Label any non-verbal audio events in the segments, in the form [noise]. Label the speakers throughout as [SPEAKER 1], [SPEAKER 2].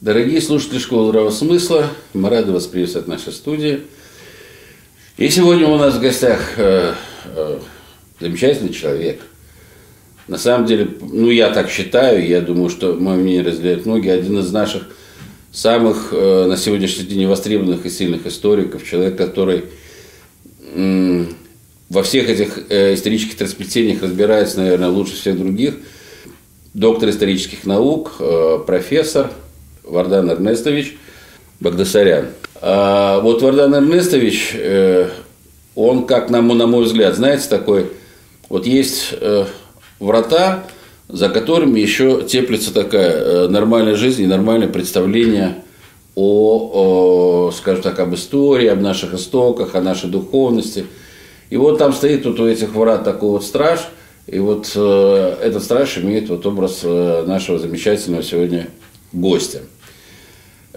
[SPEAKER 1] Дорогие слушатели Школы Здравого Смысла, мы рады вас приветствовать в нашей студии. И сегодня у нас в гостях э, э, замечательный человек. На самом деле, ну я так считаю, я думаю, что мое мнение разделяют многие, один из наших самых э, на сегодняшний день востребованных и сильных историков, человек, который э, во всех этих э, исторических трансплетениях разбирается, наверное, лучше всех других. Доктор исторических наук, э, профессор – Вардан Эрнестович Багдасарян. А вот Вардан Эрнестович, э, он, как на, на мой взгляд, знаете, такой, вот есть э, врата, за которыми еще теплится такая э, нормальная жизнь и нормальное представление о, о, скажем так, об истории, об наших истоках, о нашей духовности. И вот там стоит вот у этих врат такой вот страж, и вот э, этот страж имеет вот образ нашего замечательного сегодня гостя.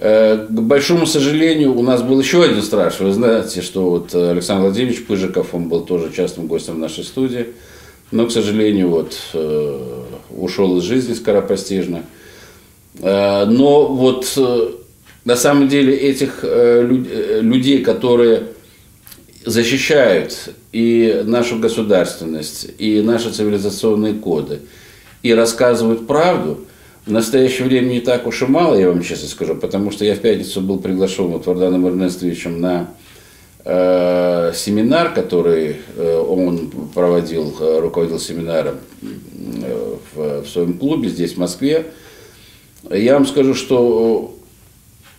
[SPEAKER 1] Э, к большому сожалению, у нас был еще один страж. Вы знаете, что вот Александр Владимирович Пыжиков, он был тоже частным гостем в нашей студии. Но, к сожалению, вот э, ушел из жизни скоропостижно. Э, но вот на самом деле этих людей, которые защищают и нашу государственность, и наши цивилизационные коды, и рассказывают правду – в настоящее время не так уж и мало, я вам честно скажу, потому что я в пятницу был приглашен вот Варданом Эрнестовичем на э, семинар, который э, он проводил, э, руководил семинаром э, в, в своем клубе здесь, в Москве. Я вам скажу, что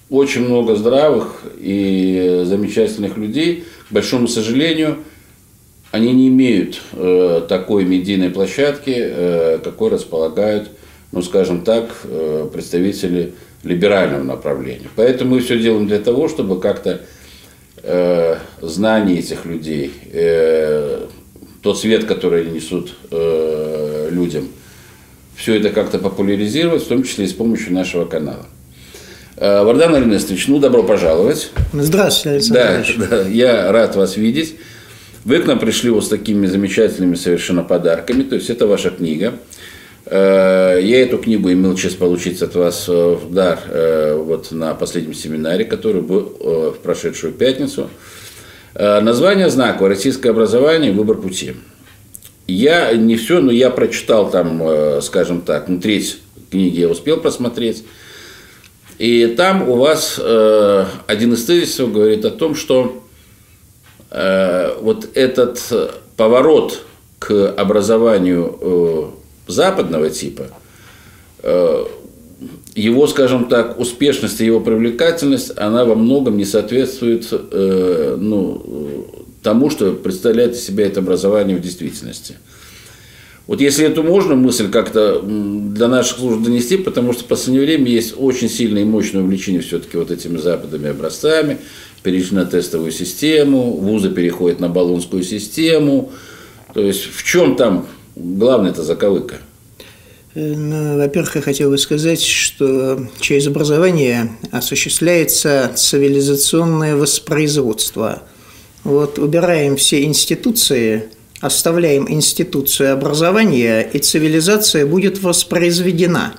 [SPEAKER 1] очень много здравых и замечательных людей, к большому сожалению, они не имеют э, такой медийной площадки, э, какой располагают ну, скажем так, э, представители либерального направления. Поэтому мы все делаем для того, чтобы как-то э, знания этих людей, э, тот свет, который они несут э, людям, все это как-то популяризировать, в том числе и с помощью нашего канала. Э, Вардан Эрнестович, ну, добро пожаловать.
[SPEAKER 2] Здравствуйте, Александр
[SPEAKER 1] да, да, я рад вас видеть. Вы к нам пришли вот с такими замечательными совершенно подарками, то есть это ваша книга – я эту книгу имел честь получить от вас э, в дар э, вот на последнем семинаре, который был в прошедшую пятницу. Название знака «Российское образование. Выбор пути». Я не все, но я прочитал там, скажем так, ну, треть книги я успел просмотреть. И там у вас один из тезисов говорит о том, что вот этот поворот к образованию западного типа, э, его, скажем так, успешность и его привлекательность, она во многом не соответствует э, ну, тому, что представляет из себя это образование в действительности. Вот если эту можно мысль как-то для наших служб донести, потому что в последнее время есть очень сильное и мощное увлечение все-таки вот этими западными образцами, перешли на тестовую систему, вузы переходят на баллонскую систему. То есть в чем там главная это заковыка?
[SPEAKER 2] Э, ну, во-первых, я хотел бы сказать, что через образование осуществляется цивилизационное воспроизводство. Вот убираем все институции, оставляем институцию образования, и цивилизация будет воспроизведена.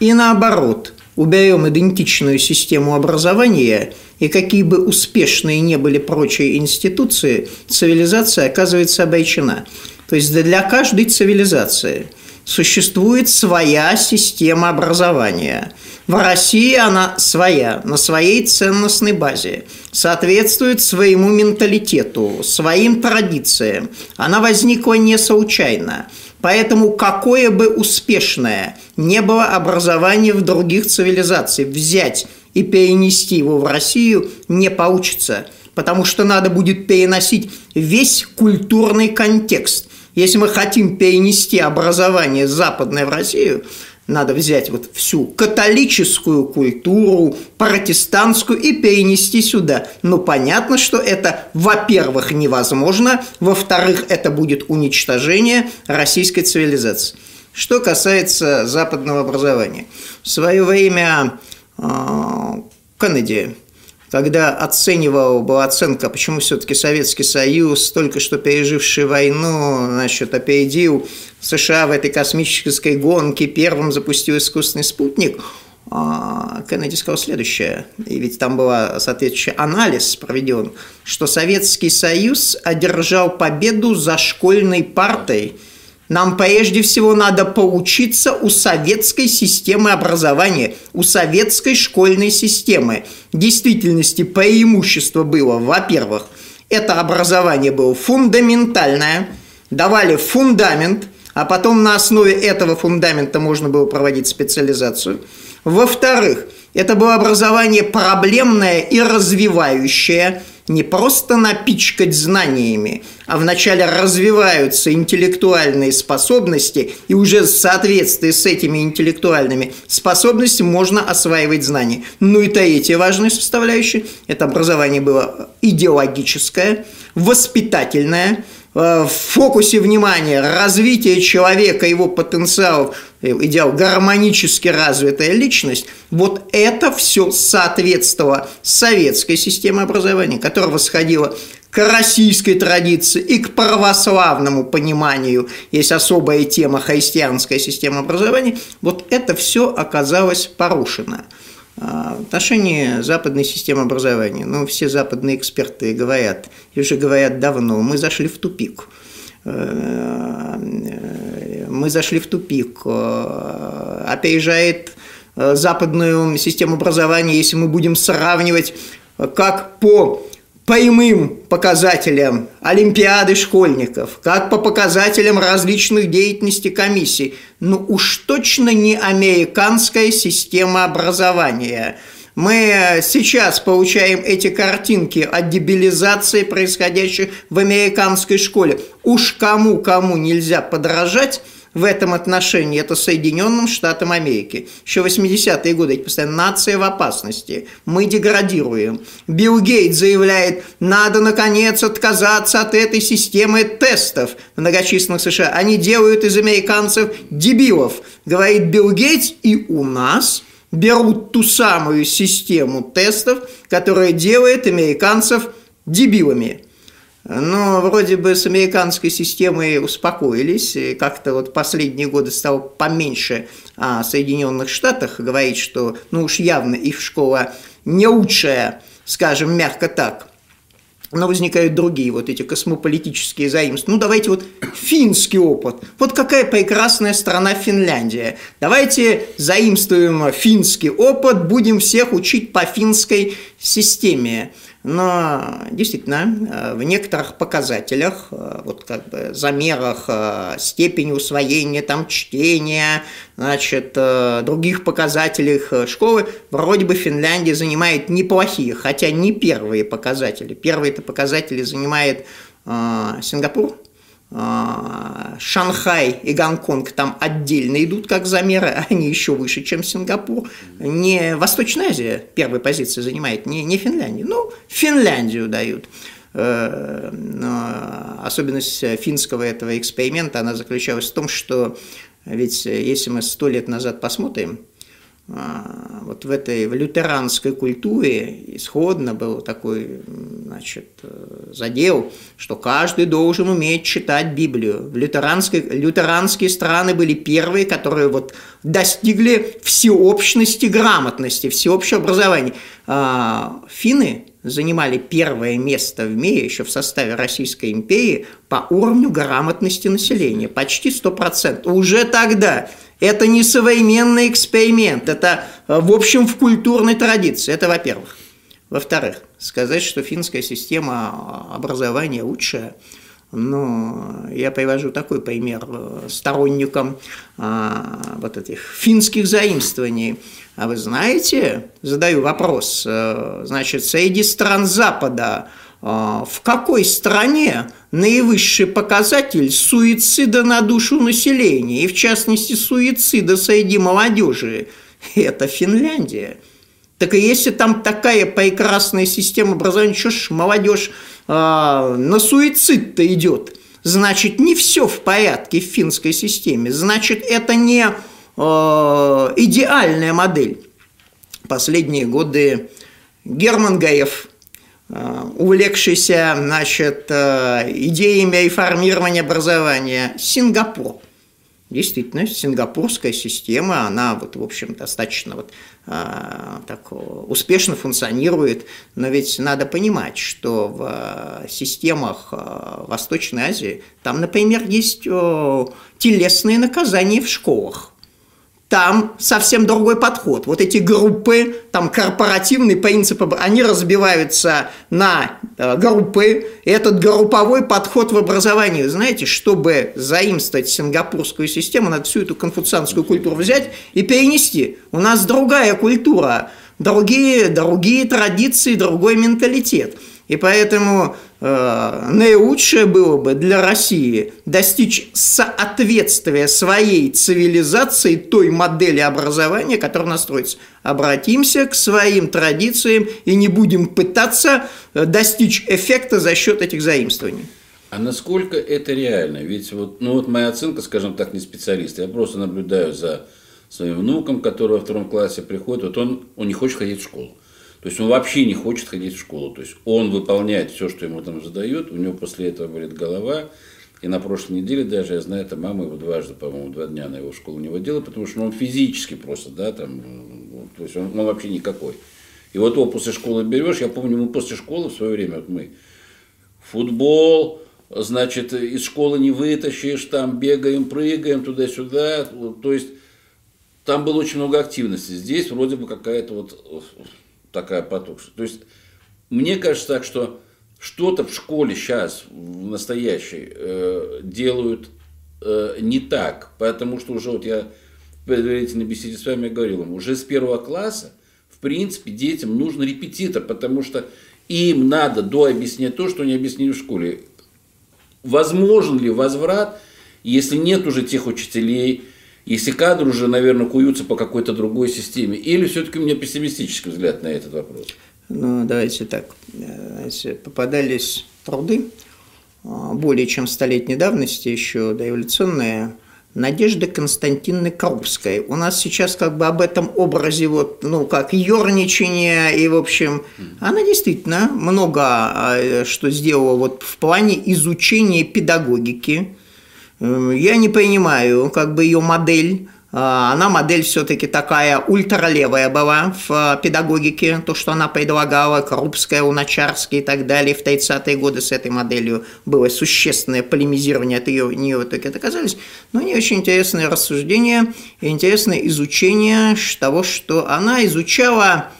[SPEAKER 2] И наоборот, уберем идентичную систему образования, и какие бы успешные не были прочие институции, цивилизация оказывается обречена. То есть для каждой цивилизации существует своя система образования. В России она своя, на своей ценностной базе, соответствует своему менталитету, своим традициям. Она возникла не случайно. Поэтому какое бы успешное не было образование в других цивилизациях, взять и перенести его в Россию не получится, потому что надо будет переносить весь культурный контекст – если мы хотим перенести образование западное в Россию, надо взять вот всю католическую культуру, протестантскую и перенести сюда. Но понятно, что это, во-первых, невозможно, во-вторых, это будет уничтожение российской цивилизации. Что касается западного образования. В свое время э, Кеннеди когда оценивал, была оценка, почему все-таки Советский Союз, только что переживший войну, значит, опередил США в этой космической гонке, первым запустил искусственный спутник, а, Кеннеди сказал следующее, и ведь там был соответствующий анализ проведен, что Советский Союз одержал победу за школьной партой. Нам прежде всего надо поучиться у советской системы образования, у советской школьной системы. В действительности преимущество было, во-первых, это образование было фундаментальное, давали фундамент, а потом на основе этого фундамента можно было проводить специализацию – во-вторых, это было образование проблемное и развивающее, не просто напичкать знаниями, а вначале развиваются интеллектуальные способности, и уже в соответствии с этими интеллектуальными способностями можно осваивать знания. Ну и третья важная составляющая – это образование было идеологическое, воспитательное, в фокусе внимания развитие человека, его потенциалов Э, идеал гармонически развитая личность, вот это все соответствовало советской системе образования, которая восходила к российской традиции и к православному пониманию, есть особая тема христианская система образования, вот это все оказалось порушено. А, в отношении западной системы образования, ну, все западные эксперты говорят, и уже говорят давно, мы зашли в тупик – Э, мы зашли в тупик. Э, опережает э, западную систему образования, если мы будем сравнивать как по прямым показателям Олимпиады школьников, как по показателям различных деятельностей комиссий, ну уж точно не американская система образования – мы сейчас получаем эти картинки о дебилизации, происходящей в американской школе. Уж кому-кому нельзя подражать, в этом отношении это Соединенным Штатам Америки. Еще 80-е годы, эти постоянно, нация в опасности, мы деградируем. Билл Гейт заявляет, надо, наконец, отказаться от этой системы тестов многочисленных США. Они делают из американцев дебилов, говорит Билл Гейтс, и у нас – берут ту самую систему тестов, которая делает американцев дебилами. Но вроде бы с американской системой успокоились, как-то вот последние годы стало поменьше о Соединенных Штатах говорить, что ну уж явно их школа не лучшая, скажем мягко так – но возникают другие вот эти космополитические заимствования. Ну, давайте вот финский опыт. Вот какая прекрасная страна Финляндия. Давайте заимствуем финский опыт, будем всех учить по финской системе. Но действительно, в некоторых показателях, вот как бы замерах э, степени усвоения там чтения, значит, э, других показателях э, школы, вроде бы Финляндия занимает неплохие, хотя не первые показатели. Первые это показатели занимает Сингапур, Шанхай и Гонконг там отдельно идут как замеры, а [laughs] они еще выше, чем Сингапур. Не Восточная Азия первой позиции занимает, не, не Финляндия. Ну, Финляндию дают. Э, но особенность финского этого эксперимента, она заключалась в том, что ведь если мы сто лет назад посмотрим, а, вот в этой в лютеранской культуре исходно был такой значит, э, задел, что каждый должен уметь читать Библию. В лютеранской, лютеранские страны были первые, которые вот достигли всеобщности грамотности, всеобщего образования. А, финны занимали первое место в мире еще в составе Российской империи по уровню грамотности населения, почти 100%. Уже тогда это не современный эксперимент, это, э, в общем, в культурной традиции. Это во-первых. Во-вторых, сказать, что финская система образования лучшая, ну, я привожу такой пример э, сторонникам а, вот этих финских заимствований. А вы знаете, задаю вопрос, э, значит, среди стран Запада а, в какой стране наивысший показатель суицида на душу населения, и в частности суицида среди молодежи? Это Финляндия. Так и если там такая прекрасная система образования, что ж молодежь а, на суицид-то идет? Значит, не все в порядке в финской системе. Значит, это не а, идеальная модель. Последние годы Герман Гаев – Э, увлекшийся значит, э, идеями реформирования образования, Сингапур. Действительно, сингапурская система, она вот, в общем, достаточно вот, а, так успешно функционирует, но ведь надо понимать, что в системах Восточной Азии там, например, есть телесные наказания в школах там совсем другой подход. Вот эти группы, там корпоративный принцип, они разбиваются на э, группы. И этот групповой подход в образовании, знаете, чтобы заимствовать сингапурскую систему, надо всю эту конфуцианскую культуру взять и перенести. У нас другая культура, другие, другие традиции, другой менталитет. И поэтому Э, наилучшее было бы для России достичь соответствия своей цивилизации той модели образования, которая настроится. Обратимся к своим традициям и не будем пытаться э, достичь эффекта за счет этих заимствований.
[SPEAKER 1] А насколько это реально? Ведь вот, ну вот моя оценка, скажем так, не специалист. Я просто наблюдаю за своим внуком, который во втором классе приходит. Вот он, он не хочет ходить в школу. То есть он вообще не хочет ходить в школу. То есть он выполняет все, что ему там задают, у него после этого болит голова. И на прошлой неделе даже, я знаю, это мама его дважды, по-моему, два дня на его школу не водила, потому что он физически просто, да, там, то есть он, он вообще никакой. И вот его после школы берешь, я помню, мы после школы в свое время, вот мы, футбол, значит, из школы не вытащишь, там бегаем, прыгаем туда-сюда, то есть там было очень много активности. Здесь вроде бы какая-то вот такая потухшая. То есть, мне кажется так, что что-то в школе сейчас, в настоящей, э, делают э, не так, потому что уже вот я в предварительной беседе с вами говорил, уже с первого класса, в принципе, детям нужен репетитор, потому что им надо дообъяснять то, что они объяснили в школе. Возможен ли возврат, если нет уже тех учителей, если кадры уже, наверное, куются по какой-то другой системе? Или все-таки у меня пессимистический взгляд на этот вопрос?
[SPEAKER 2] Ну, давайте так. Знаете, попадались труды а, более чем столетней давности, еще дореволюционные, Надежды Константиновны Крупской. У нас сейчас как бы об этом образе, вот, ну, как ерничание, и, в общем, она действительно много а, что сделала вот в плане изучения педагогики, я не понимаю, как бы ее модель, а, она модель все-таки такая ультралевая была в а, педагогике, то, что она предлагала, Крупская, Уначарский и так далее. В 30-е годы с этой моделью было существенное полемизирование от ее, нее в итоге оказались. Но не очень интересное рассуждение интересное изучение того, что она изучала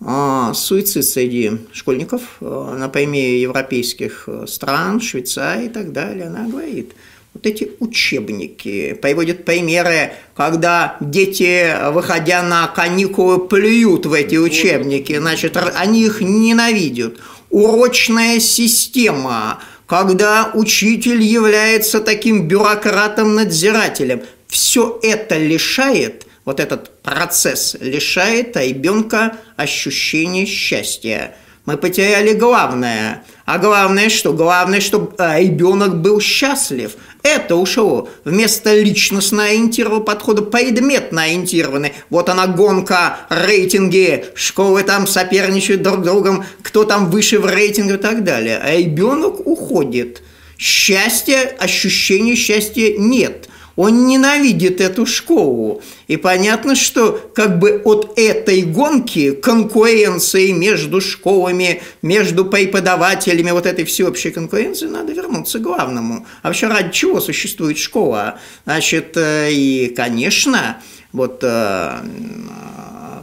[SPEAKER 2] а, суицид среди школьников на примере европейских стран, Швейцарии и так далее. Она говорит – вот эти учебники, приводят примеры, когда дети, выходя на каникулы, плюют в эти учебники, значит, они их ненавидят. Урочная система, когда учитель является таким бюрократом-надзирателем. Все это лишает, вот этот процесс лишает ребенка ощущения счастья. Мы потеряли главное. А главное что? Главное, чтобы ребенок был счастлив. Это ушло вместо личностно ориентированного подхода предметно ориентированный. Вот она гонка, рейтинги, школы там соперничают друг с другом, кто там выше в рейтинге и так далее. А ребенок уходит. Счастья, ощущения счастья нет – он ненавидит эту школу. И понятно, что как бы от этой гонки, конкуренции между школами, между преподавателями, вот этой всеобщей конкуренции, надо вернуться к главному. А вообще ради чего существует школа? Значит, э, и, конечно, вот э,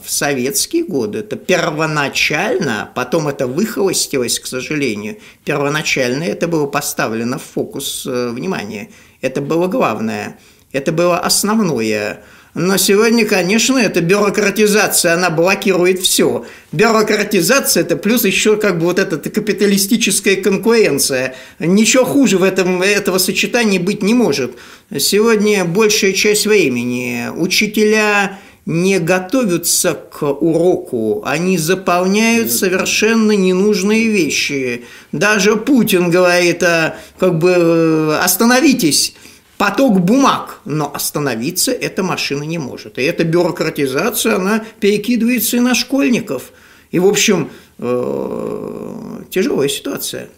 [SPEAKER 2] в советские годы это первоначально, потом это выхолостилось, к сожалению, первоначально это было поставлено в фокус э, внимания – это было главное, это было основное. Но сегодня, конечно, эта бюрократизация, она блокирует все. Бюрократизация – это плюс еще как бы вот эта капиталистическая конкуренция. Ничего хуже в этом, этого сочетания быть не может. Сегодня большая часть времени учителя не готовятся к уроку, они заполняют совершенно ненужные вещи. Даже Путин говорит, а, как бы э, остановитесь, поток бумаг, но остановиться эта машина не может. И эта бюрократизация, она перекидывается и на школьников. И, в общем, э, тяжелая ситуация.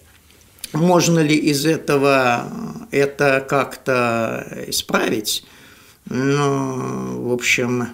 [SPEAKER 2] Можно ли из этого это как-то исправить? Ну, в общем,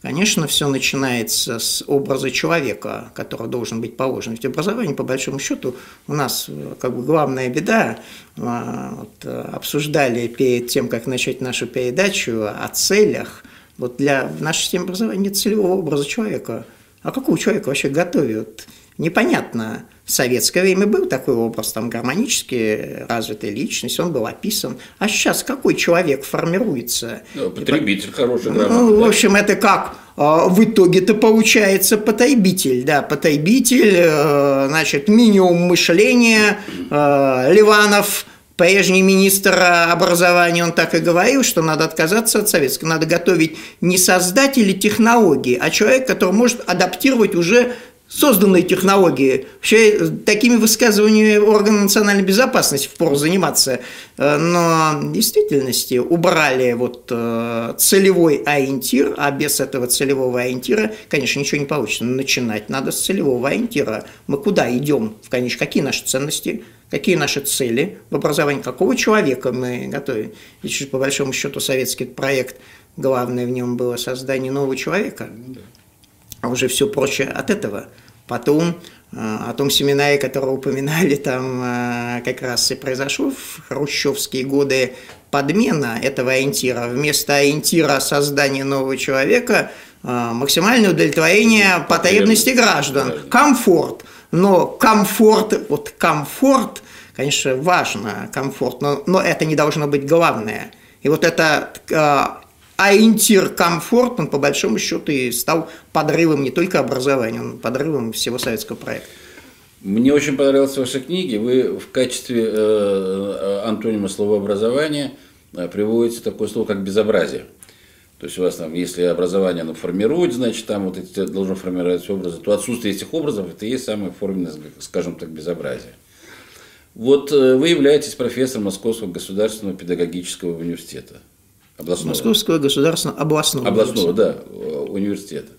[SPEAKER 2] Конечно, все начинается с образа человека, который должен быть положен. Ведь образование, по большому счету, у нас э, как бы главная беда. А, вот, э, обсуждали перед тем, как начать нашу передачу о целях. Вот для нашей системы образования нет целевого образа человека. А какого человека вообще готовят? Непонятно в советское время был такой образ, там, гармонически развитая личность, он был описан. А сейчас какой человек формируется?
[SPEAKER 1] Ну, потребитель хороший,
[SPEAKER 2] грамотный. Ну, в общем, это как а, в итоге-то получается потребитель, да, потребитель, э, значит, минимум мышления, э, Ливанов, прежний министр образования, он так и говорил, что надо отказаться от советского, надо готовить не создателей технологии, а человек, который может адаптировать уже созданные технологии. Вообще такими высказываниями органы национальной безопасности впору заниматься. Э, но в действительности убрали вот э, целевой ориентир, а без этого целевого ориентира, конечно, ничего не получится. Начинать надо с целевого ориентира. Мы куда идем? В конечном, какие наши ценности? Какие наши цели в образовании? Какого человека мы готовим? Ведь, по большому счету, советский проект, главное в нем было создание нового человека. Ну а уже все прочее от этого. Потом э, о том семинаре, который упоминали, [laughs] там э, как раз и произошло в хрущевские годы подмена этого ориентира. Вместо ориентира создания нового человека э, максимальное удовлетворение потребностей граждан, комфорт. Но комфорт, вот комфорт, конечно, важно, комфорт, но, но это не должно быть главное. И вот это ориентир комфорт, он по большому счету и стал подрывом не только образования, он подрывом всего советского проекта.
[SPEAKER 1] Мне очень понравилась ваша книга. Вы в качестве э, э, антонима слова образования э, приводите такое слово, как безобразие. То есть у вас там, если образование оно формирует, значит, там вот эти должны формировать образы, то отсутствие этих образов это и есть самое форменное, скажем так, безобразие. Вот э, вы являетесь профессором Московского государственного педагогического университета.
[SPEAKER 2] Областного. Московского государственного областного.
[SPEAKER 1] Областного, да, университета.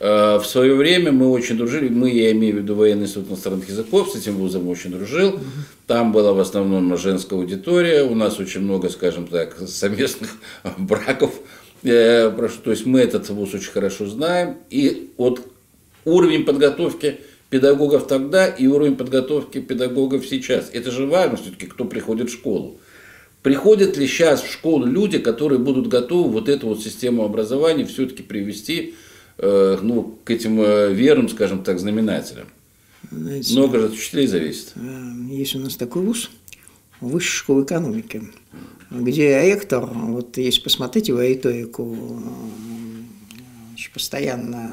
[SPEAKER 1] А, в свое время мы очень дружили, мы, я имею в виду военный институт иностранных языков, с этим вузом очень дружил. Там была в основном женская аудитория, у нас очень много, скажем так, совместных [laughs] браков. Э, то есть мы этот вуз очень хорошо знаем. И вот уровень подготовки педагогов тогда и уровень подготовки педагогов сейчас. Это же важно все-таки, кто приходит в школу. Приходят ли сейчас в школу люди, которые будут готовы вот эту вот систему образования все-таки привести э, ну, к этим э, верным, скажем так, знаменателям? Знаете, Много же от учителей зависит.
[SPEAKER 2] Э, есть у нас такой вуз, Высшая школа экономики, где ректор, вот если посмотреть его риторику, постоянно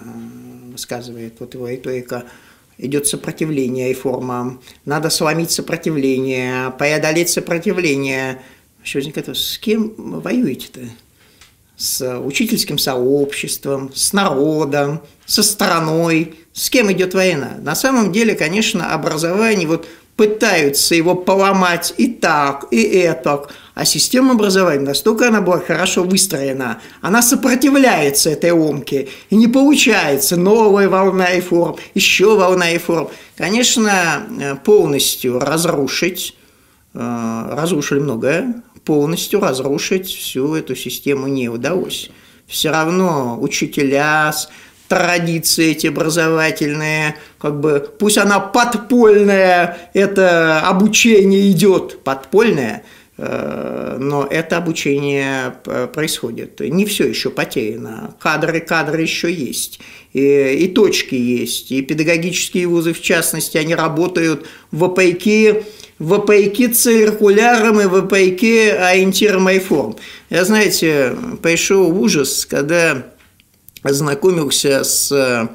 [SPEAKER 2] высказывает, вот его риторика идет сопротивление реформам, надо сломить сопротивление, преодолеть сопротивление – еще возникает вопрос, с кем воюете-то? С учительским сообществом, с народом, со страной, с кем идет война? На самом деле, конечно, образование, вот пытаются его поломать и так, и это, а система образования настолько она была хорошо выстроена, она сопротивляется этой ломке, и не получается новая волна реформ, еще волна реформ. Конечно, э, полностью разрушить, э, разрушили многое, полностью разрушить всю эту систему не удалось. Все равно учителя, традиции эти образовательные, как бы, пусть она подпольная, это обучение идет подпольное, но это обучение э, происходит. Не все еще потеряно. Кадры, кадры еще есть. И, и точки есть. И педагогические вузы, в частности, они работают вопреки вопреки циркулярам и вопреки ориентирам реформ. Я, знаете, пришел ужас, когда ознакомился с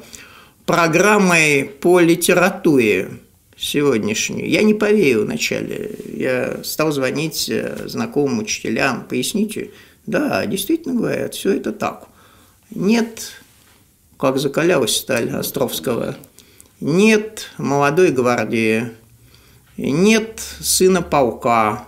[SPEAKER 2] программой по литературе сегодняшнюю. Я не поверил вначале. Я стал звонить знакомым учителям. Поясните? Да, действительно говорят, все это так. Нет, как закалялась сталь Островского, нет молодой гвардии, нет сына полка,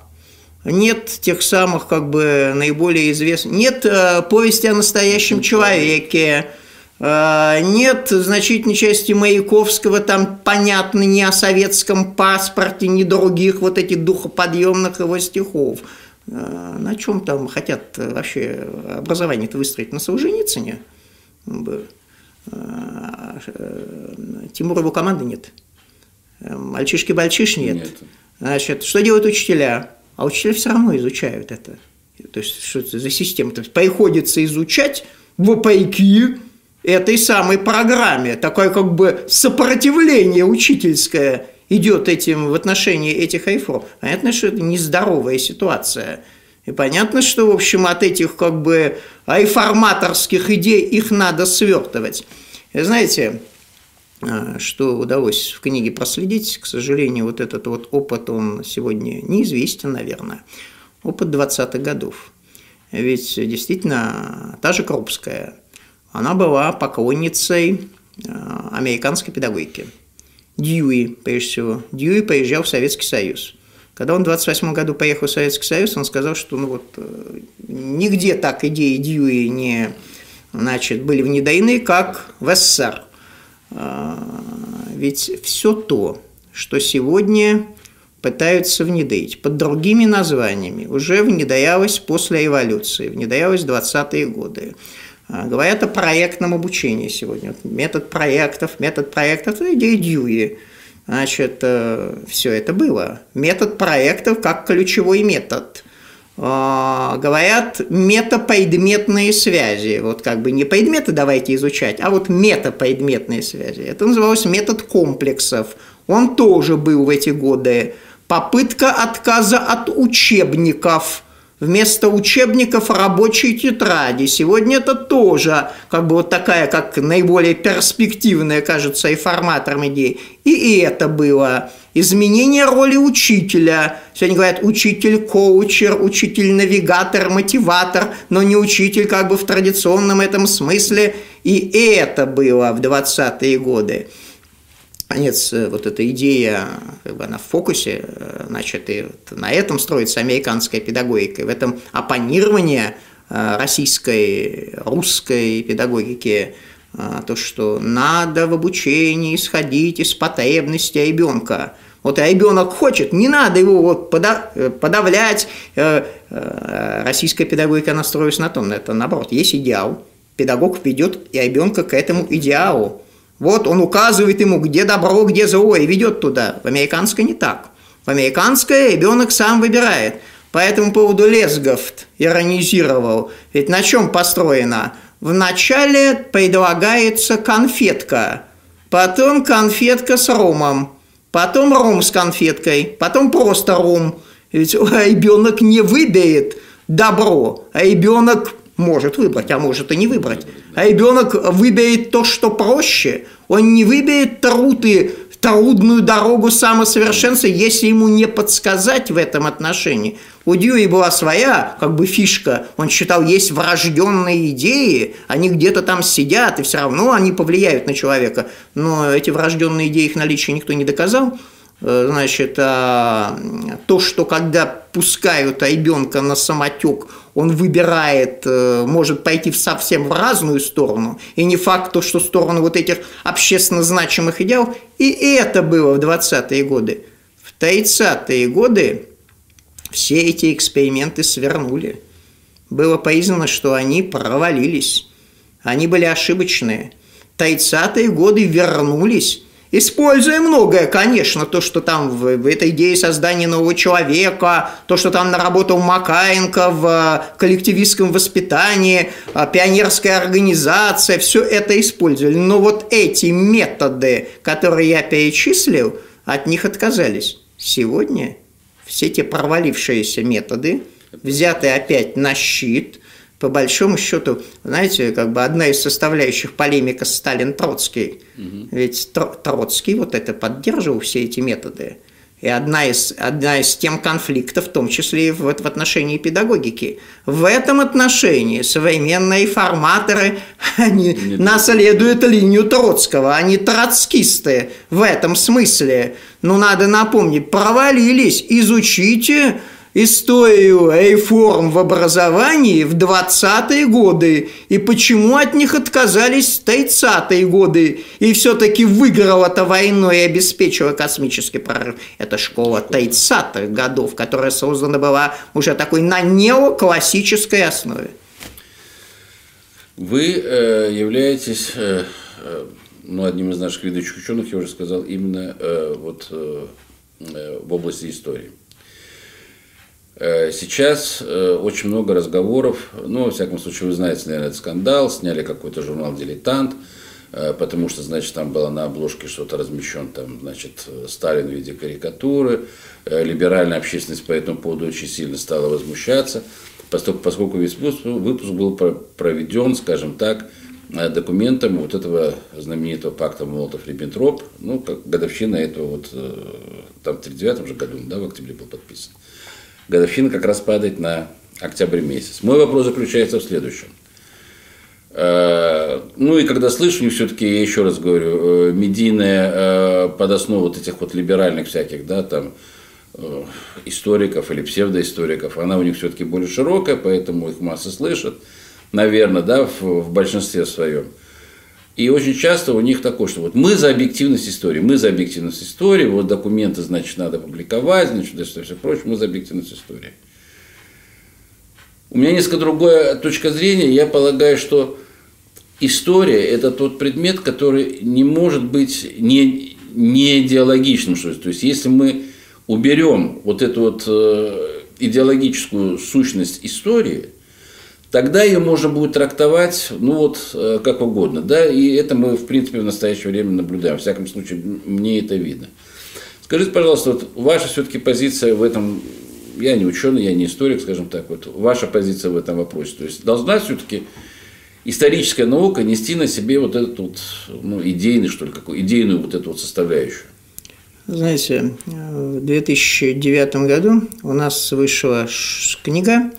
[SPEAKER 2] нет тех самых как бы наиболее известных, нет э, повести о настоящем человеке, э, нет значительной части Маяковского, там понятно ни о советском паспорте, ни других вот этих духоподъемных его стихов. э, на чем там хотят вообще образование-то выстроить на Солженицыне? Тимура его команды нет. Мальчишки-бальчиш нет. нет. Значит, что делают учителя? А учителя все равно изучают это. То есть, что это за система? То есть, приходится изучать вопреки этой самой программе. Такое как бы сопротивление учительское идет этим в отношении этих айфоров. Понятно, что это нездоровая ситуация. И понятно, что, в общем, от этих как бы айформаторских идей их надо свертывать. И знаете, а, что удалось в книге проследить, к сожалению, вот этот вот опыт, он сегодня неизвестен, наверное. Опыт 20-х годов. Ведь действительно, та же Крупская, она была поклонницей а, американской педагогики. Дьюи, прежде всего. Дьюи приезжал в Советский Союз. Когда он в 28 году поехал в Советский Союз, он сказал, что ну вот, э, нигде так идеи Дьюи не значит, были внедрены, как в СССР. А, ведь все то, что сегодня пытаются внедрить под другими названиями, уже внедрялось после эволюции, внедрялось в 20-е годы. А, говорят о проектном обучении сегодня. Метод проектов, метод проектов – это идея Дьюи. Значит, э, все это было. Метод проектов как ключевой метод. А, говорят метапредметные связи. Вот как бы не предметы давайте изучать, а вот метапредметные связи. Это называлось метод комплексов. Он тоже был в эти годы. Попытка отказа от учебников – Вместо учебников рабочие тетради. Сегодня это тоже как бы вот такая, как наиболее перспективная, кажется, и форматором идеи. И это было. Изменение роли учителя. Сегодня говорят учитель-коучер, учитель-навигатор, мотиватор, но не учитель как бы в традиционном этом смысле. И это было в 20-е годы. Конец, э, вот эта идея, как бы она в фокусе, э, значит, и вот на этом строится американская педагогика, и в этом оппонирование э, российской, русской педагогики, то, что надо в обучении исходить из потребностей ребенка. Вот ребенок хочет, не надо его вот подавлять. Российская педагогика настроилась на том, это наоборот, есть идеал. Педагог ведет ребенка к этому идеалу. Вот он указывает ему, где добро, где зло, и ведет туда. В американской не так. В американской ребенок сам выбирает. По этому поводу Лесговт иронизировал. Ведь на чем построено? Вначале предлагается конфетка, потом конфетка с ромом, потом ром с конфеткой, потом просто ром. Ведь [laughs] ребенок не выберет добро, а ребенок может выбрать, а может и не выбрать. А ребенок выберет то, что проще. Он не выберет труды, трудную дорогу самосовершенства, если ему не подсказать в этом отношении. У Дьюи была своя как бы фишка. Он считал, есть врожденные идеи, они где-то там сидят, и все равно они повлияют на человека. Но эти врожденные идеи, их наличие никто не доказал. Э, значит, а, то, что когда пускают ребенка на самотек, он выбирает, э, может пойти совсем в разную сторону, и не факт то, что сторону вот этих общественно значимых идеалов, и это было в 20-е годы. В 30-е годы все эти эксперименты свернули. Было признано, что они провалились, они были ошибочные. 30-е годы вернулись Используя многое, конечно, то, что там в, в этой идее создания нового человека, то, что там наработал Макаенко в э, коллективистском воспитании, э, пионерская организация, все это использовали. Но вот эти методы, которые я перечислил, от них отказались. Сегодня все те провалившиеся методы, взятые опять на щит – по большому счету, знаете, как бы одна из составляющих полемика Сталин-Троцкий. Угу. Ведь Троцкий вот это поддерживал все эти методы. И одна из, одна из тем конфликтов, в том числе и в, в отношении педагогики. В этом отношении современные форматоры, [laughs] они Нет. наследуют линию Троцкого, они троцкисты в этом смысле. Но надо напомнить, провалились, изучите историю реформ в образовании в 20-е годы и почему от них отказались в 30-е годы и все-таки выиграла эта войной и обеспечила космический прорыв. Это школа 30-х годов, которая создана была уже такой на неоклассической основе.
[SPEAKER 1] Вы э, являетесь э, э, ну, одним из наших ведущих ученых, я уже сказал, именно э, вот, э, э в области истории. Э, сейчас э, очень много разговоров, ну, во всяком случае, вы знаете, наверное, этот скандал, сняли какой-то журнал «Дилетант», э, потому что, значит, там было на обложке что-то размещен, там, значит, Сталин в виде карикатуры, либеральная общественность по этому поводу очень сильно стала возмущаться, поскольку, поскольку весь выпуск, был проведен, скажем так, документом вот этого знаменитого пакта Молотов-Риббентроп, ну, как годовщина этого вот, там в 1939 же году, да, в октябре был подписан годовщина как раз падает на октябрь месяц. Мой вопрос заключается в следующем. Э, ну и когда слышу, все-таки, я еще раз говорю, э, медийная э, под основу вот этих вот либеральных всяких, да, там, историков или псевдоисториков, она у них все-таки более широкая, поэтому их масса слышат, наверное, да, в, в большинстве своем. И очень часто у них такое, что вот мы за объективность истории, мы за объективность истории, вот документы, значит, надо публиковать, значит, и все прочее, мы за объективность истории. У меня несколько другая точка зрения. Я полагаю, что история – это тот предмет, который не может быть не, не идеологичным. Что то есть, если мы уберем вот эту вот э, идеологическую сущность истории – тогда ее можно будет трактовать, ну вот, э, как угодно, да, и это мы, в принципе, в настоящее время наблюдаем, в всяком случае, мне это видно. Скажите, пожалуйста, вот ваша все-таки позиция в этом, я не ученый, я не историк, скажем так, вот ваша позиция в этом вопросе, то есть должна все-таки историческая наука нести на себе вот этот вот, ну, идейный, что ли, какой, идейную вот эту вот составляющую?
[SPEAKER 2] Знаете, в 2009 году у нас вышла книга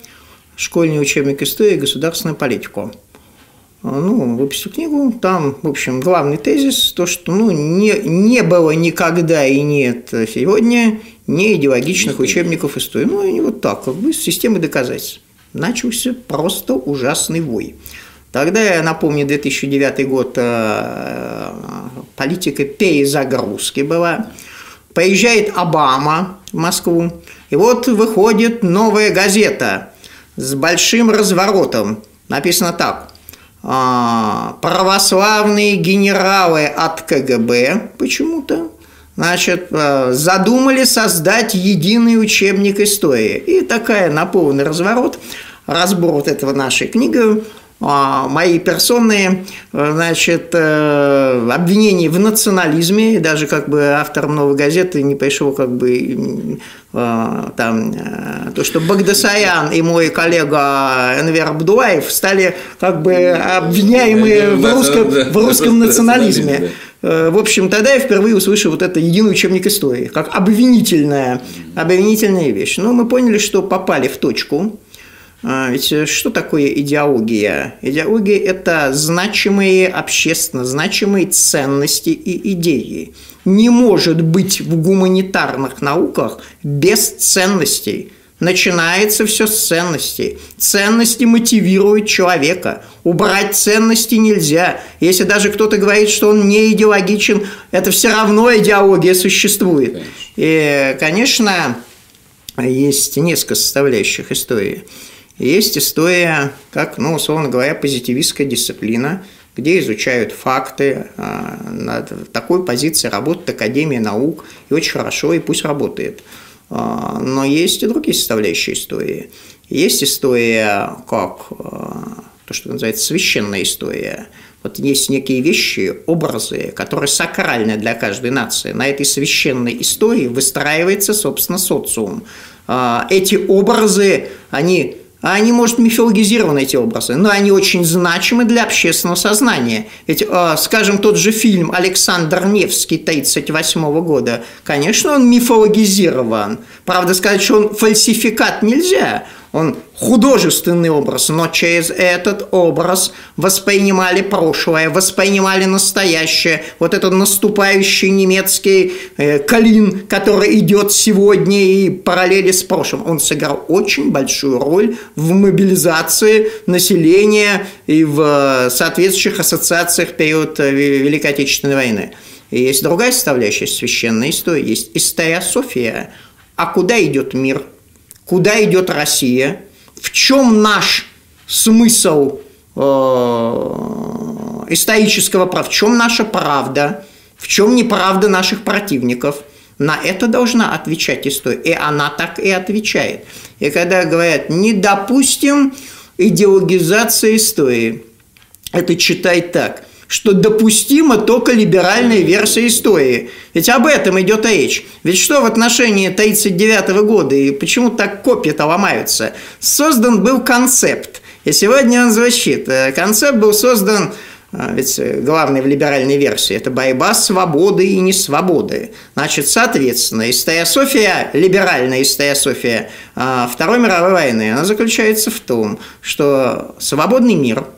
[SPEAKER 2] школьный учебник истории и государственную политику. Ну, выпустил книгу, там, в общем, главный тезис, то, что ну, не, не было никогда и нет сегодня не идеологичных учебников истории. Ну, и вот так, как бы, с системой доказательств. Начался просто ужасный вой. Тогда, я напомню, 2009 год э, политика перезагрузки была. Поезжает Обама в Москву, и вот выходит новая газета – с большим разворотом. Написано так. «А, православные генералы от КГБ почему-то значит, а, задумали создать единый учебник истории. И такая на полный разворот, разбор вот этого нашей книги мои персонные, значит, э, обвинения в национализме, даже как бы автором «Новой газеты» не пришел как бы э, там, э, то, что Багдасарян и мой коллега Энвер Абдулаев стали как бы обвиняемые в русском, в русском национализме. В общем, тогда я впервые услышал вот это единый учебник истории, как обвинительная, обвинительная вещь. Но мы поняли, что попали в точку, а, ведь э, что такое идеология? Идеология – это значимые, общественно значимые ценности и идеи. Не может быть в гуманитарных науках без ценностей. Начинается все с ценностей. Ценности мотивируют человека. Убрать ценности нельзя. Если даже кто-то говорит, что он не идеологичен, это все равно идеология существует. И, конечно, есть несколько составляющих истории. Есть история, как, ну, условно говоря, позитивистская дисциплина, где изучают факты. А, над такой позиции работает Академия наук, и очень хорошо, и пусть работает. А, но есть и другие составляющие истории. Есть история, как а, то, что называется священная история. Вот есть некие вещи, образы, которые сакральны для каждой нации. На этой священной истории выстраивается, собственно, социум. Эти образы, они они, может, мифологизированы, эти образы, но они очень значимы для общественного сознания. Ведь, а, скажем, тот же фильм «Александр Невский» 1938 года, конечно, он мифологизирован. Правда, сказать, что он фальсификат нельзя. Он художественный образ, но через этот образ воспринимали прошлое, воспринимали настоящее. Вот этот наступающий немецкий э, Калин, который идет сегодня и параллели с прошлым, он сыграл очень большую роль в мобилизации населения и в соответствующих ассоциациях в период э, Великой Отечественной войны. И есть другая составляющая священной истории, есть история София. А куда идет мир – куда идет Россия, в чем наш смысл э, исторического права, в чем наша правда, в чем неправда наших противников. На это должна отвечать история. И она так и отвечает. И когда говорят, не допустим идеологизации истории, это читай так что допустима только либеральная версия истории. Ведь об этом идет речь. Ведь что в отношении 1939 года и почему так копии-то ломаются? Создан был концепт. И сегодня он звучит. Э, концепт был создан э, ведь главный в либеральной версии – это борьба свободы и несвободы. Значит, соответственно, историософия, либеральная историософия э, Второй мировой войны, она заключается в том, что свободный мир –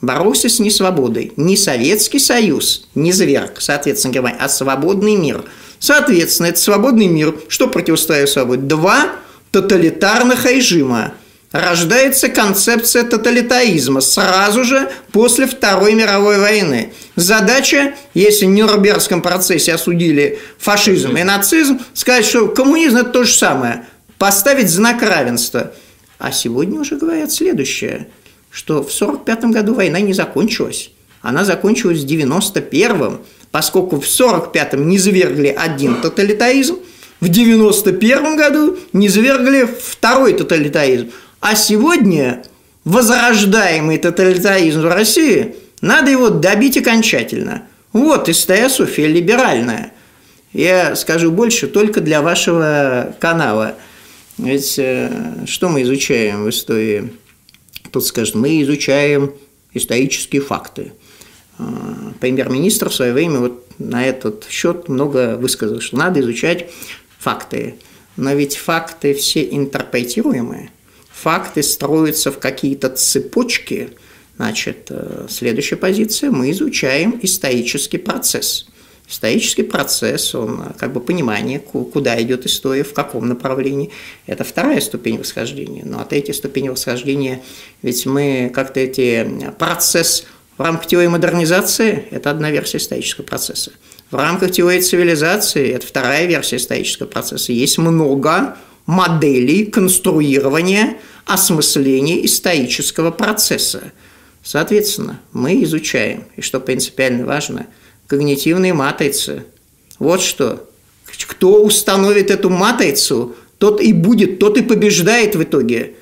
[SPEAKER 2] боролся с несвободой. Не Советский Союз, не зверг, соответственно говоря, а свободный мир. Соответственно, это свободный мир. Что противостоит свободе? Два тоталитарных режима. Рождается концепция тоталитаризма сразу же после Второй мировой войны. Задача, если в Нюрнбергском процессе осудили фашизм и нацизм, сказать, что коммунизм – это то же самое. Поставить знак равенства. А сегодня уже говорят следующее – что в 1945 году война не закончилась. Она закончилась в 91-м, поскольку в 1945-м не завергли один тоталитаризм, в 91 году не завергли второй тоталитаризм. А сегодня возрождаемый тоталитаризм в России, надо его добить окончательно. Вот история София либеральная. Я скажу больше только для вашего канала. Ведь э, что мы изучаем в истории Скажет, мы изучаем исторические факты. А, премьер-министр в свое время вот на этот счет много высказал, что надо изучать факты. Но ведь факты все интерпретируемые. Факты строятся в какие-то цепочки. Значит, э, следующая позиция – мы изучаем исторический процесс – исторический процесс, он как бы понимание, куда идет история, в каком направлении. Это вторая ступень восхождения. Ну а третья ступень восхождения, ведь мы как-то эти процесс в рамках теории модернизации – это одна версия исторического процесса. В рамках теории цивилизации – это вторая версия исторического процесса. Есть много моделей конструирования, осмысления исторического процесса. Соответственно, мы изучаем, и что принципиально важно – когнитивные матрицы. Вот что. Кто установит эту матрицу, тот и будет, тот и побеждает в итоге.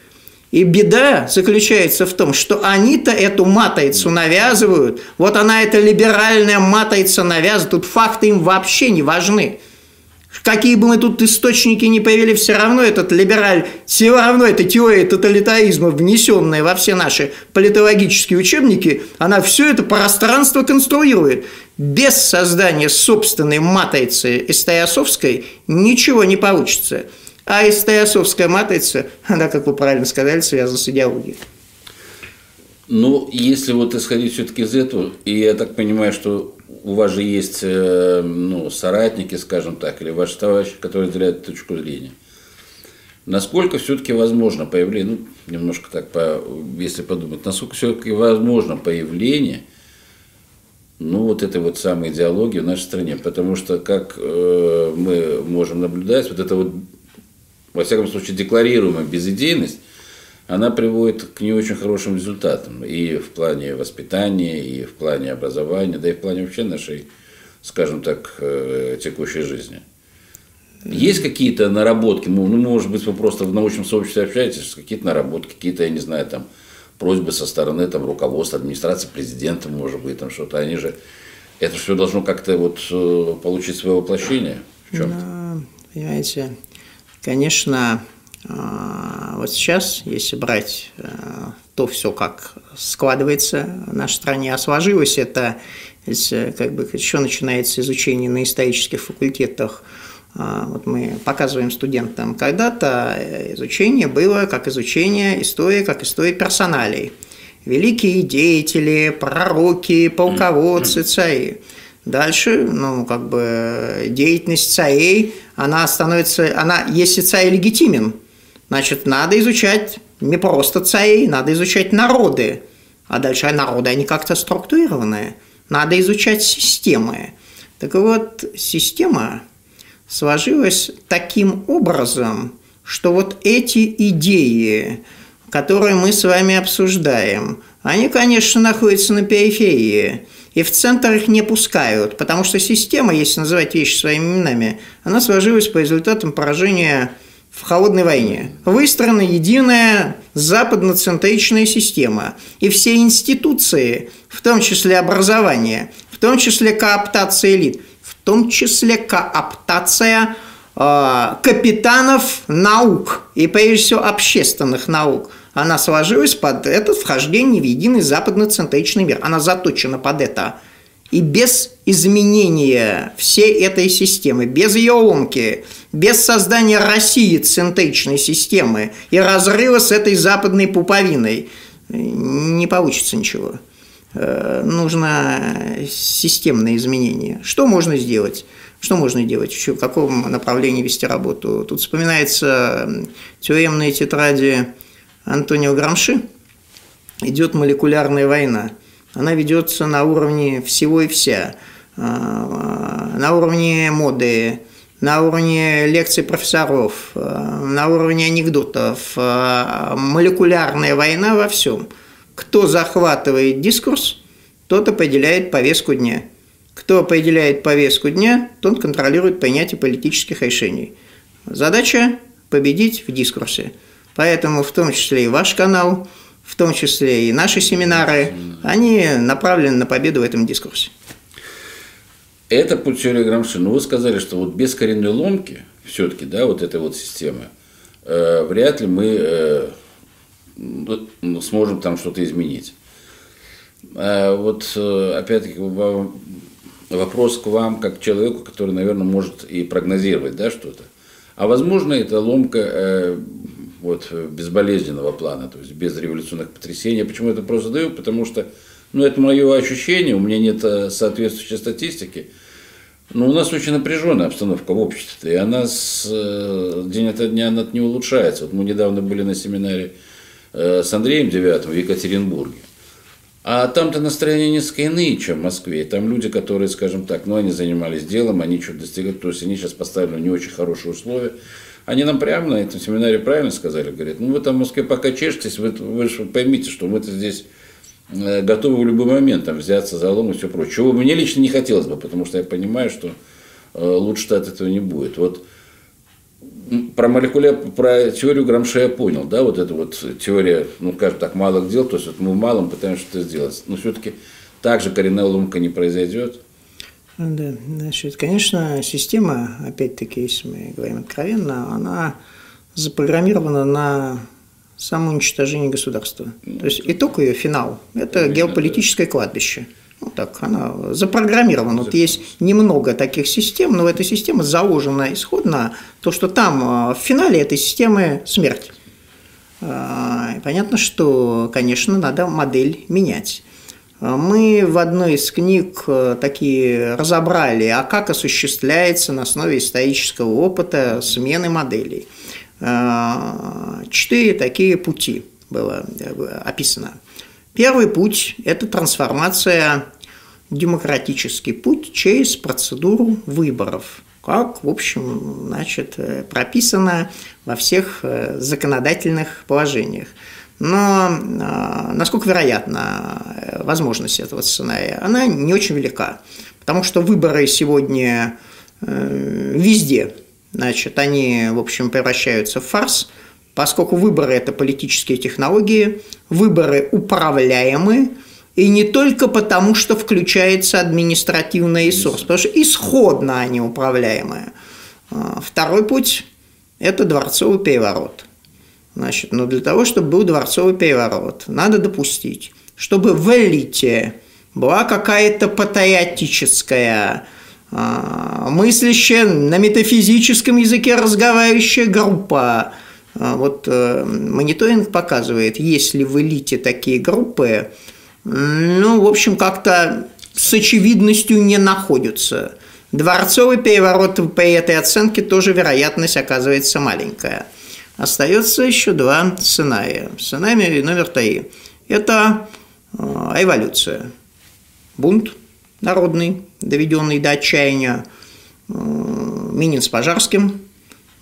[SPEAKER 2] И беда заключается в том, что они-то эту матрицу навязывают. Вот она, эта либеральная матрица навязывает. Тут факты им вообще не важны. Какие бы мы тут источники не появили, все равно этот либераль, все равно эта теория тоталитаризма, внесенная во все наши политологические учебники, она все это пространство конструирует. Без создания собственной матрицы эстоясовской ничего не получится. А эстоясовская матрица, она, как вы правильно сказали, связана с идеологией.
[SPEAKER 1] Ну, если вот исходить все-таки из этого, и я так понимаю, что у вас же есть э, ну, соратники, скажем так, или ваши товарищи, которые разделяют точку зрения. Насколько все-таки возможно появление, ну, немножко так, по, если подумать, насколько все-таки возможно появление, ну, вот этой вот самой идеологии в нашей стране. Потому что, как э, мы можем наблюдать, вот это вот, во всяком случае, декларируемая безидейность, она приводит к не очень хорошим результатам и в плане воспитания, и в плане образования, да и в плане вообще нашей, скажем так, э, текущей жизни. Есть какие-то наработки, ну, ну, может быть, вы просто в научном сообществе общаетесь, какие-то наработки, какие-то, я не знаю, там, просьбы со стороны там, руководства, администрации, президента, может быть, там что-то. Они же, это все должно как-то вот э, получить свое воплощение в чем-то.
[SPEAKER 2] Да, понимаете, конечно, а, вот сейчас, если брать э, то все, как складывается в нашей стране, а сложилось это, как бы еще начинается изучение на исторических факультетах вот мы показываем студентам, когда-то изучение было как изучение истории, как история персоналей. Великие деятели, пророки, полководцы, цари. Дальше, ну, как бы деятельность царей, она становится, она, если царь легитимен, значит, надо изучать не просто царей, надо изучать народы. А дальше народы, они как-то структурированные. Надо изучать системы. Так вот, система сложилась таким образом, что вот эти идеи, которые мы с вами обсуждаем, они, конечно, находятся на периферии, и в центр их не пускают, потому что система, если называть вещи своими именами, она сложилась по результатам поражения в холодной войне. Выстроена единая западноцентричная система, и все институции, в том числе образование, в том числе кооптация элит, том числе кооптация э, капитанов наук и, прежде всего, общественных наук. Она сложилась под это вхождение в единый западноцентричный мир. Она заточена под это. И без изменения всей этой системы, без ее ломки, без создания России центричной системы и разрыва с этой западной пуповиной не получится ничего. Э, нужно системное изменение. Что можно сделать? Что можно делать? В каком направлении вести работу? Тут вспоминается теоремные тетради Антонио Грамши. Идет молекулярная война. Она ведется на уровне всего и вся. А, на уровне моды, на уровне лекций профессоров, а, на уровне анекдотов. А, молекулярная война во всем – кто захватывает дискурс, тот определяет повестку дня. Кто определяет повестку дня, тот контролирует принятие политических решений. Задача – победить в дискурсе. Поэтому в том числе и ваш канал, в том числе и наши семинары, они направлены на победу в этом дискурсе.
[SPEAKER 1] Это путь Грамши. Но вы сказали, что вот без коренной ломки все-таки, да, вот этой вот системы, э, вряд ли мы э, ну, сможем там что-то изменить. А вот э, опять-таки вопрос к вам, как к человеку, который, наверное, может и прогнозировать да, что-то. А возможно, это ломка э, вот, безболезненного плана, то есть без революционных потрясений. Почему это просто даю? Потому что ну, это мое ощущение, у меня нет э, соответствующей статистики. Но у нас очень напряженная обстановка в обществе, и она с, день ото дня она не улучшается. Вот мы недавно были на семинаре с Андреем Девятым в Екатеринбурге. А там-то настроения несколько иные, чем в Москве. там люди, которые, скажем так, ну, они занимались делом, они что-то достигают, то есть они сейчас поставили не очень хорошие условия. Они нам прямо на этом семинаре правильно сказали, говорят, ну вы там в Москве пока чешетесь, вы, вы же поймите, что мы-то здесь э, готовы в любой момент там, взяться за лом и все прочее. Чего мне лично не хотелось бы, потому что я понимаю, что э, лучше от этого не будет. Вот про молекуля, про теорию Грамша я понял, да, вот эта вот теория, ну, скажем так, малых дел, то есть вот мы в малом пытаемся что-то сделать, но все-таки так же коренная ломка не произойдет.
[SPEAKER 2] Да, значит, конечно, система, опять-таки, если мы говорим откровенно, она запрограммирована на самоуничтожение государства. То есть итог ее, финал, это геополитическое кладбище. Ну, так, она запрограммирована. Вот есть немного таких систем, но в этой системе заложено исходно то, что там а, в финале этой системы смерть. А, понятно, что, конечно, надо модель менять. А, мы в одной из книг такие разобрали, а как осуществляется на основе исторического опыта смены моделей. Четыре такие пути было э, описано. Первый путь – это трансформация, демократический путь через процедуру выборов, как, в общем, значит, э, прописано во всех э, законодательных положениях. Но э, насколько вероятна возможность этого сценария? Она не очень велика, потому что выборы сегодня везде, значит, они, в общем, превращаются в фарс – поскольку выборы – это политические технологии, выборы управляемы, и не только потому, что включается административный ресурс, потому что исходно они управляемые. А, второй путь – это дворцовый переворот. Значит, но для того, чтобы был дворцовый переворот, надо допустить, чтобы в элите была какая-то патриотическая а, мыслящая, на метафизическом языке разговаривающая группа. А, вот э, мониторинг показывает, если в элите такие группы, ну, в общем, как-то с очевидностью не находятся. Дворцовый переворот при этой оценке тоже вероятность оказывается маленькая. Остается еще два сценария. Сценарий номер три – это э, эволюция. Бунт народный, доведенный до отчаяния, э, Минин с Пожарским,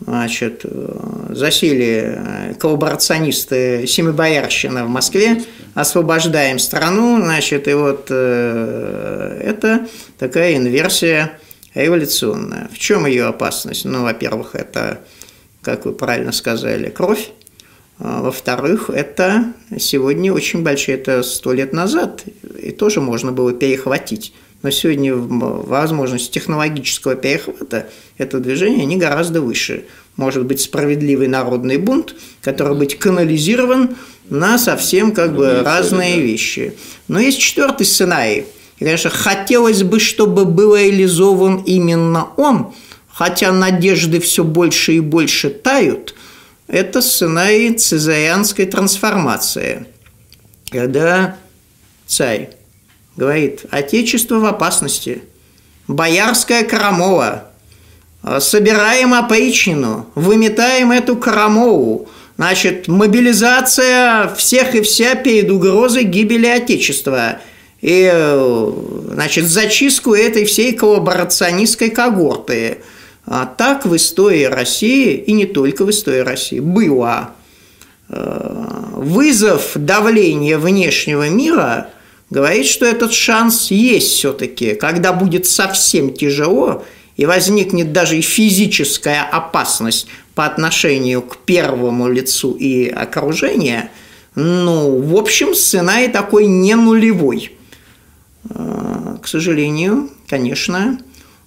[SPEAKER 2] значит, э, засели коллаборационисты Семибоярщина в Москве, освобождаем страну, значит, и вот это такая инверсия эволюционная. В чем ее опасность? Ну, во-первых, это как вы правильно сказали, кровь. А, во-вторых, это сегодня очень большие, это сто лет назад, и тоже можно было перехватить. Но сегодня возможность технологического перехвата этого движения не гораздо выше. Может быть справедливый народный бунт, который быть канализирован на совсем как бы разные вещи. Но есть четвертый сценарий. И, конечно, хотелось бы, чтобы был реализован именно он – хотя надежды все больше и больше тают, это сценарий цезарианской трансформации, когда царь говорит «Отечество в опасности», «Боярская Карамова», «Собираем опричнину», «Выметаем эту Карамову», Значит, мобилизация всех и вся перед угрозой гибели Отечества. И, значит, зачистку этой всей коллаборационистской когорты – а так в истории России, и не только в истории России, было э, вызов давления внешнего мира говорит, что этот шанс есть все-таки, когда будет совсем тяжело и возникнет даже и физическая опасность по отношению к первому лицу и окружению, ну, в общем, сценарий такой не нулевой. Э, к сожалению, конечно,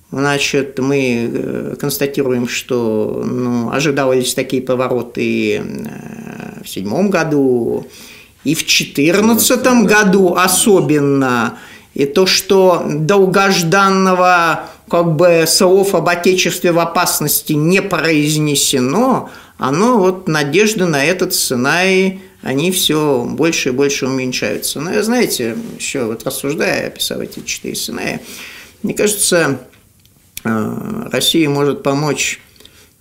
[SPEAKER 2] Значит, мы э, констатируем, что ну, ожидались такие повороты э, в седьмом году, и в четырнадцатом году особенно. И то, что долгожданного как бы слов об Отечестве в опасности не произнесено, оно вот надежды на этот сценарий, они все больше и больше уменьшаются. Но я, знаете, еще вот рассуждая, описав эти четыре сценария, мне кажется, а, Россия может помочь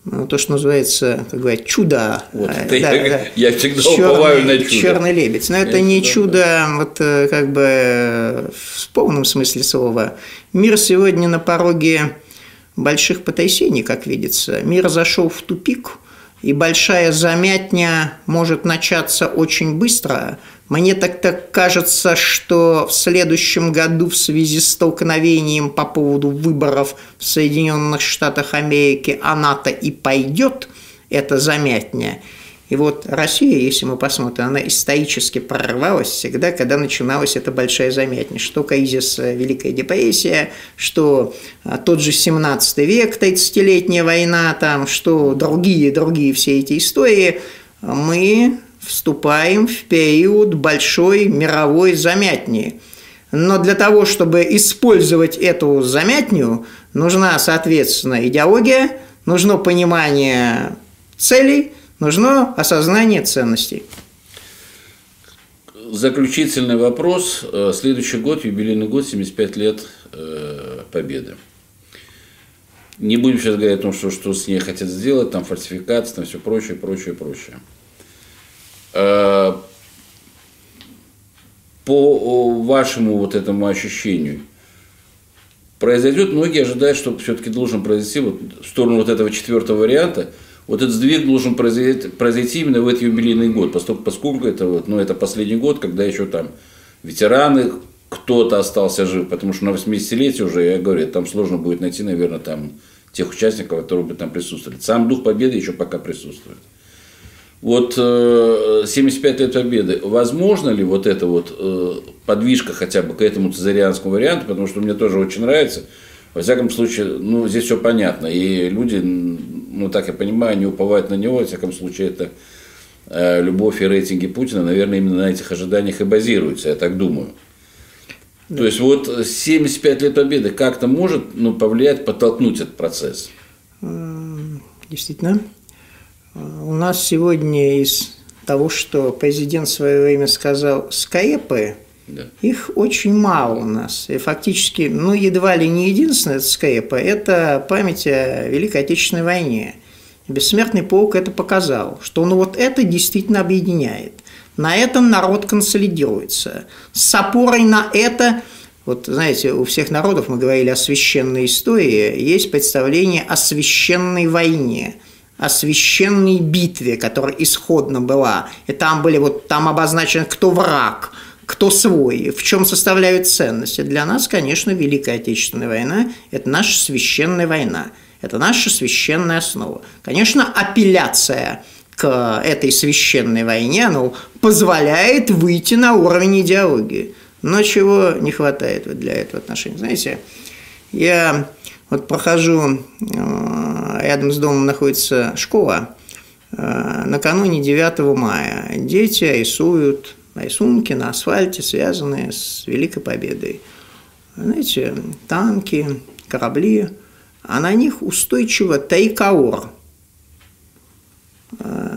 [SPEAKER 2] ну, то, что называется, как говорят, чудо.
[SPEAKER 1] Вот это да, я, да. я всегда черный, уповаю на чудо.
[SPEAKER 2] Черный лебедь. Но это я не чудо, да. вот э, как бы в полном смысле слова. Мир сегодня на пороге больших потрясений, как видится. Мир зашел в тупик, и большая замятня может начаться очень быстро – мне так-то кажется, что в следующем году в связи с столкновением по поводу выборов в Соединенных Штатах Америки она-то и пойдет, это замятня. И вот Россия, если мы посмотрим, она исторически прорвалась всегда, когда начиналась эта большая замятня. Что кризис э, Великая депрессия, что э, тот же 17 век, 30-летняя война, там, что другие, другие все эти истории, мы вступаем в период большой мировой замятни. Но для того, чтобы использовать эту замятню, нужна, соответственно, идеология, нужно понимание целей, нужно осознание ценностей.
[SPEAKER 1] Заключительный вопрос. Э, следующий год, юбилейный год, 75 лет э, Победы. Не будем сейчас говорить о том, что, что с ней хотят сделать, там фальсификация, там все прочее, прочее, прочее. По вашему вот этому ощущению, произойдет, многие ожидают, что все-таки должен произойти вот в сторону вот этого четвертого варианта, вот этот сдвиг должен произойти, произойти именно в этот юбилейный год, поскольку, поскольку это, вот, ну, это последний год, когда еще там ветераны, кто-то остался жив, потому что на 80-летие уже, я говорю, там сложно будет найти, наверное, там тех участников, которые бы там присутствовали. Сам дух победы еще пока присутствует. Вот 75 э, лет Победы, возможно ли вот эта вот э, подвижка хотя бы к этому цезарианскому варианту, потому что мне тоже очень нравится. Во всяком случае, ну, здесь все понятно. И люди, ну, так я понимаю, не уповают на него. Во всяком случае, это э, любовь и рейтинги Путина, наверное, именно на этих ожиданиях и базируются, я так думаю. То есть вот 75 лет победы как-то может ну, повлиять, подтолкнуть этот процесс?
[SPEAKER 2] Действительно. У нас сегодня из того, что президент в свое время сказал «скаепы», да. Их очень мало у нас. И фактически, ну, едва ли не единственное СКЭПа – это память о Великой Отечественной войне. Бессмертный полк это показал, что ну вот это действительно объединяет. На этом народ консолидируется. С опорой на это вот, знаете, у всех народов, мы говорили о священной истории, есть представление о священной войне, о священной битве, которая исходно была. И там были вот, там обозначен, кто враг, кто свой, в чем составляют ценности. Для нас, конечно, Великая Отечественная война – это наша священная война, это наша священная основа. Конечно, апелляция к этой священной войне ну, позволяет выйти на уровень идеологии. Но чего не хватает для этого отношения? Знаете, я вот прохожу, э, рядом с домом находится школа, э, накануне 9 мая дети рисуют рисунки на асфальте, связанные с Великой Победой. Знаете, танки, корабли, а на них устойчиво тайкаор. Э,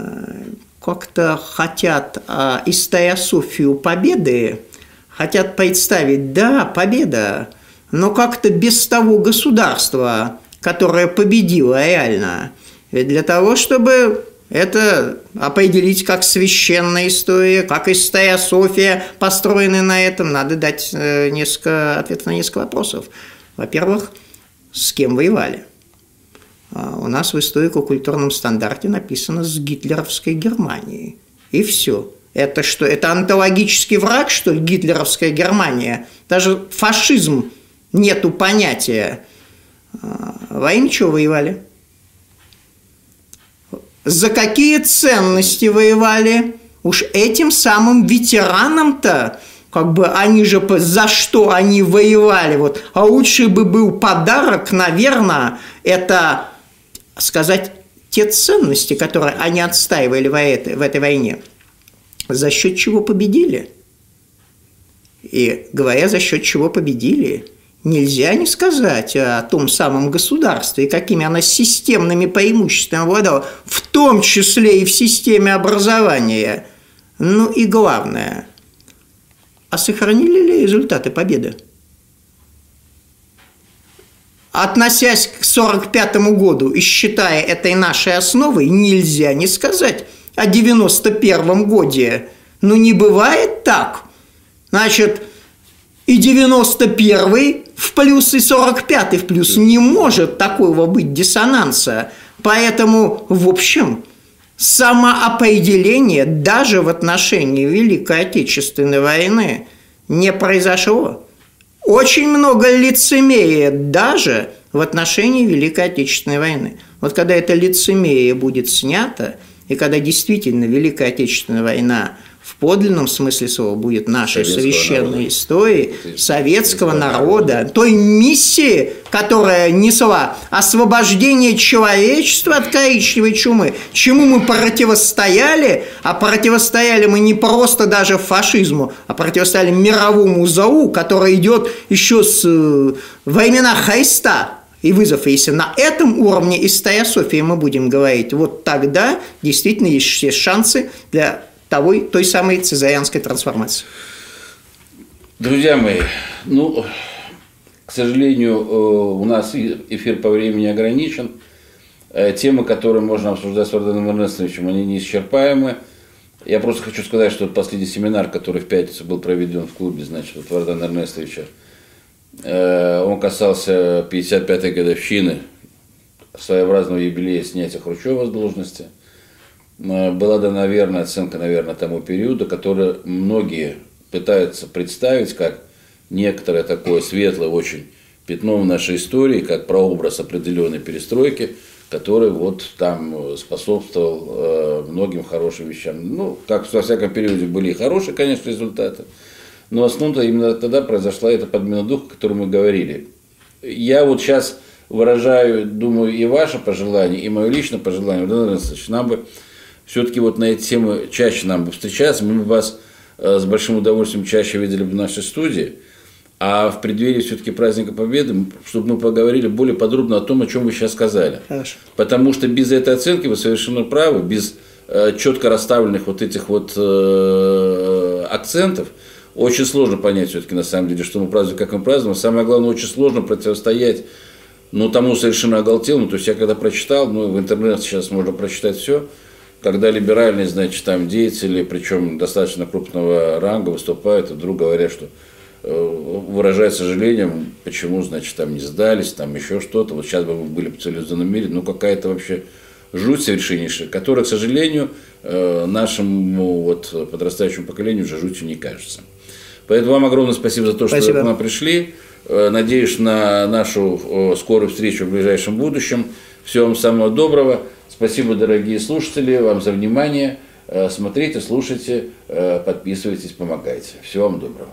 [SPEAKER 2] как-то хотят а, историософию победы, хотят представить, да, победа, но как-то без того государства, которое победило реально. Ведь для того, чтобы это определить как священная история, как история София, построенная на этом, надо дать э, несколько ответов на несколько вопросов. Во-первых, с кем воевали? А у нас в историко-культурном стандарте написано «с гитлеровской Германией». И все. Это что? Это антологический враг, что ли, гитлеровская Германия? Даже фашизм нету понятия. А во имя чего воевали? за какие ценности воевали. Уж этим самым ветеранам-то, как бы они же за что они воевали, вот, а лучше бы был подарок, наверное, это сказать те ценности, которые они отстаивали в этой, в этой войне, за счет чего победили. И говоря, за счет чего победили – Нельзя не сказать о том самом государстве какими она системными преимуществами обладала, в том числе и в системе образования. Ну и главное, а сохранили ли результаты победы? Относясь к 1945 году и считая этой нашей основой, нельзя не сказать о 91 годе. Ну не бывает так. Значит, и 91 в плюс, и 45 в плюс. Не может такого быть диссонанса. Поэтому, в общем, самоопределение даже в отношении Великой Отечественной войны не произошло. Очень много лицемерия даже в отношении Великой Отечественной войны. Вот когда это лицемерие будет снято, и когда действительно Великая Отечественная война – подлинном смысле слова будет нашей советского священной народа. историей советского народа, той миссии, которая несла освобождение человечества от коричневой чумы, чему мы противостояли, а противостояли мы не просто даже фашизму, а противостояли мировому зау, который идет еще с э, времена Христа, и вызов, если на этом уровне историософии мы будем говорить, вот тогда действительно есть все шансы для того, той самой цезарианской трансформации.
[SPEAKER 1] Друзья мои, ну, к сожалению, э, у нас эфир по времени ограничен. Э, темы, которые можно обсуждать с Варданом Эрнестовичем, они неисчерпаемы. Я просто хочу сказать, что последний семинар, который в пятницу был проведен в клубе, значит, вот Вардана Эрнестовича, э, он касался 55-й годовщины своеобразного юбилея снятия Хрущева с должности – была дана верная оценка, наверное, тому периоду, который многие пытаются представить как некоторое такое светлое очень пятно в нашей истории, как прообраз определенной перестройки, который вот там способствовал э, многим хорошим вещам. Ну, как во всяком периоде были и хорошие, конечно, результаты, но в основном-то именно тогда произошла эта подмена духа, о которой мы говорили. Я вот сейчас выражаю, думаю, и ваше пожелание, и мое личное пожелание, нам бы все-таки вот на эти темы чаще нам бы встречаться, мы бы вас э, с большим удовольствием чаще видели в нашей студии. а в преддверии все-таки праздника Победы, чтобы мы поговорили более подробно о том, о чем вы сейчас сказали.
[SPEAKER 2] Хорошо.
[SPEAKER 1] Потому что без этой оценки вы совершенно правы, без э, четко расставленных вот этих вот э, акцентов, очень сложно понять все-таки на самом деле, что мы празднуем, как мы празднуем. Самое главное, очень сложно противостоять ну, тому совершенно оголтелому. То есть я когда прочитал, ну, в интернете сейчас можно прочитать все, когда либеральные, значит, там деятели, причем достаточно крупного ранга, выступают и вдруг говорят, что э, выражая сожалением, почему, значит, там не сдались, там еще что-то. Вот сейчас бы мы были в цивилизованном мире, ну какая-то вообще жуть совершеннейшая, которая, к сожалению, э, нашему вот подрастающему поколению уже жутью не кажется. Поэтому вам огромное спасибо за то, что спасибо. вы к нам пришли. Э, надеюсь на нашу скорую встречу в ближайшем будущем. Всего вам самого доброго. Спасибо, дорогие слушатели, вам за внимание. Э, смотрите, слушайте, подписывайтесь, помогайте. Всего вам доброго.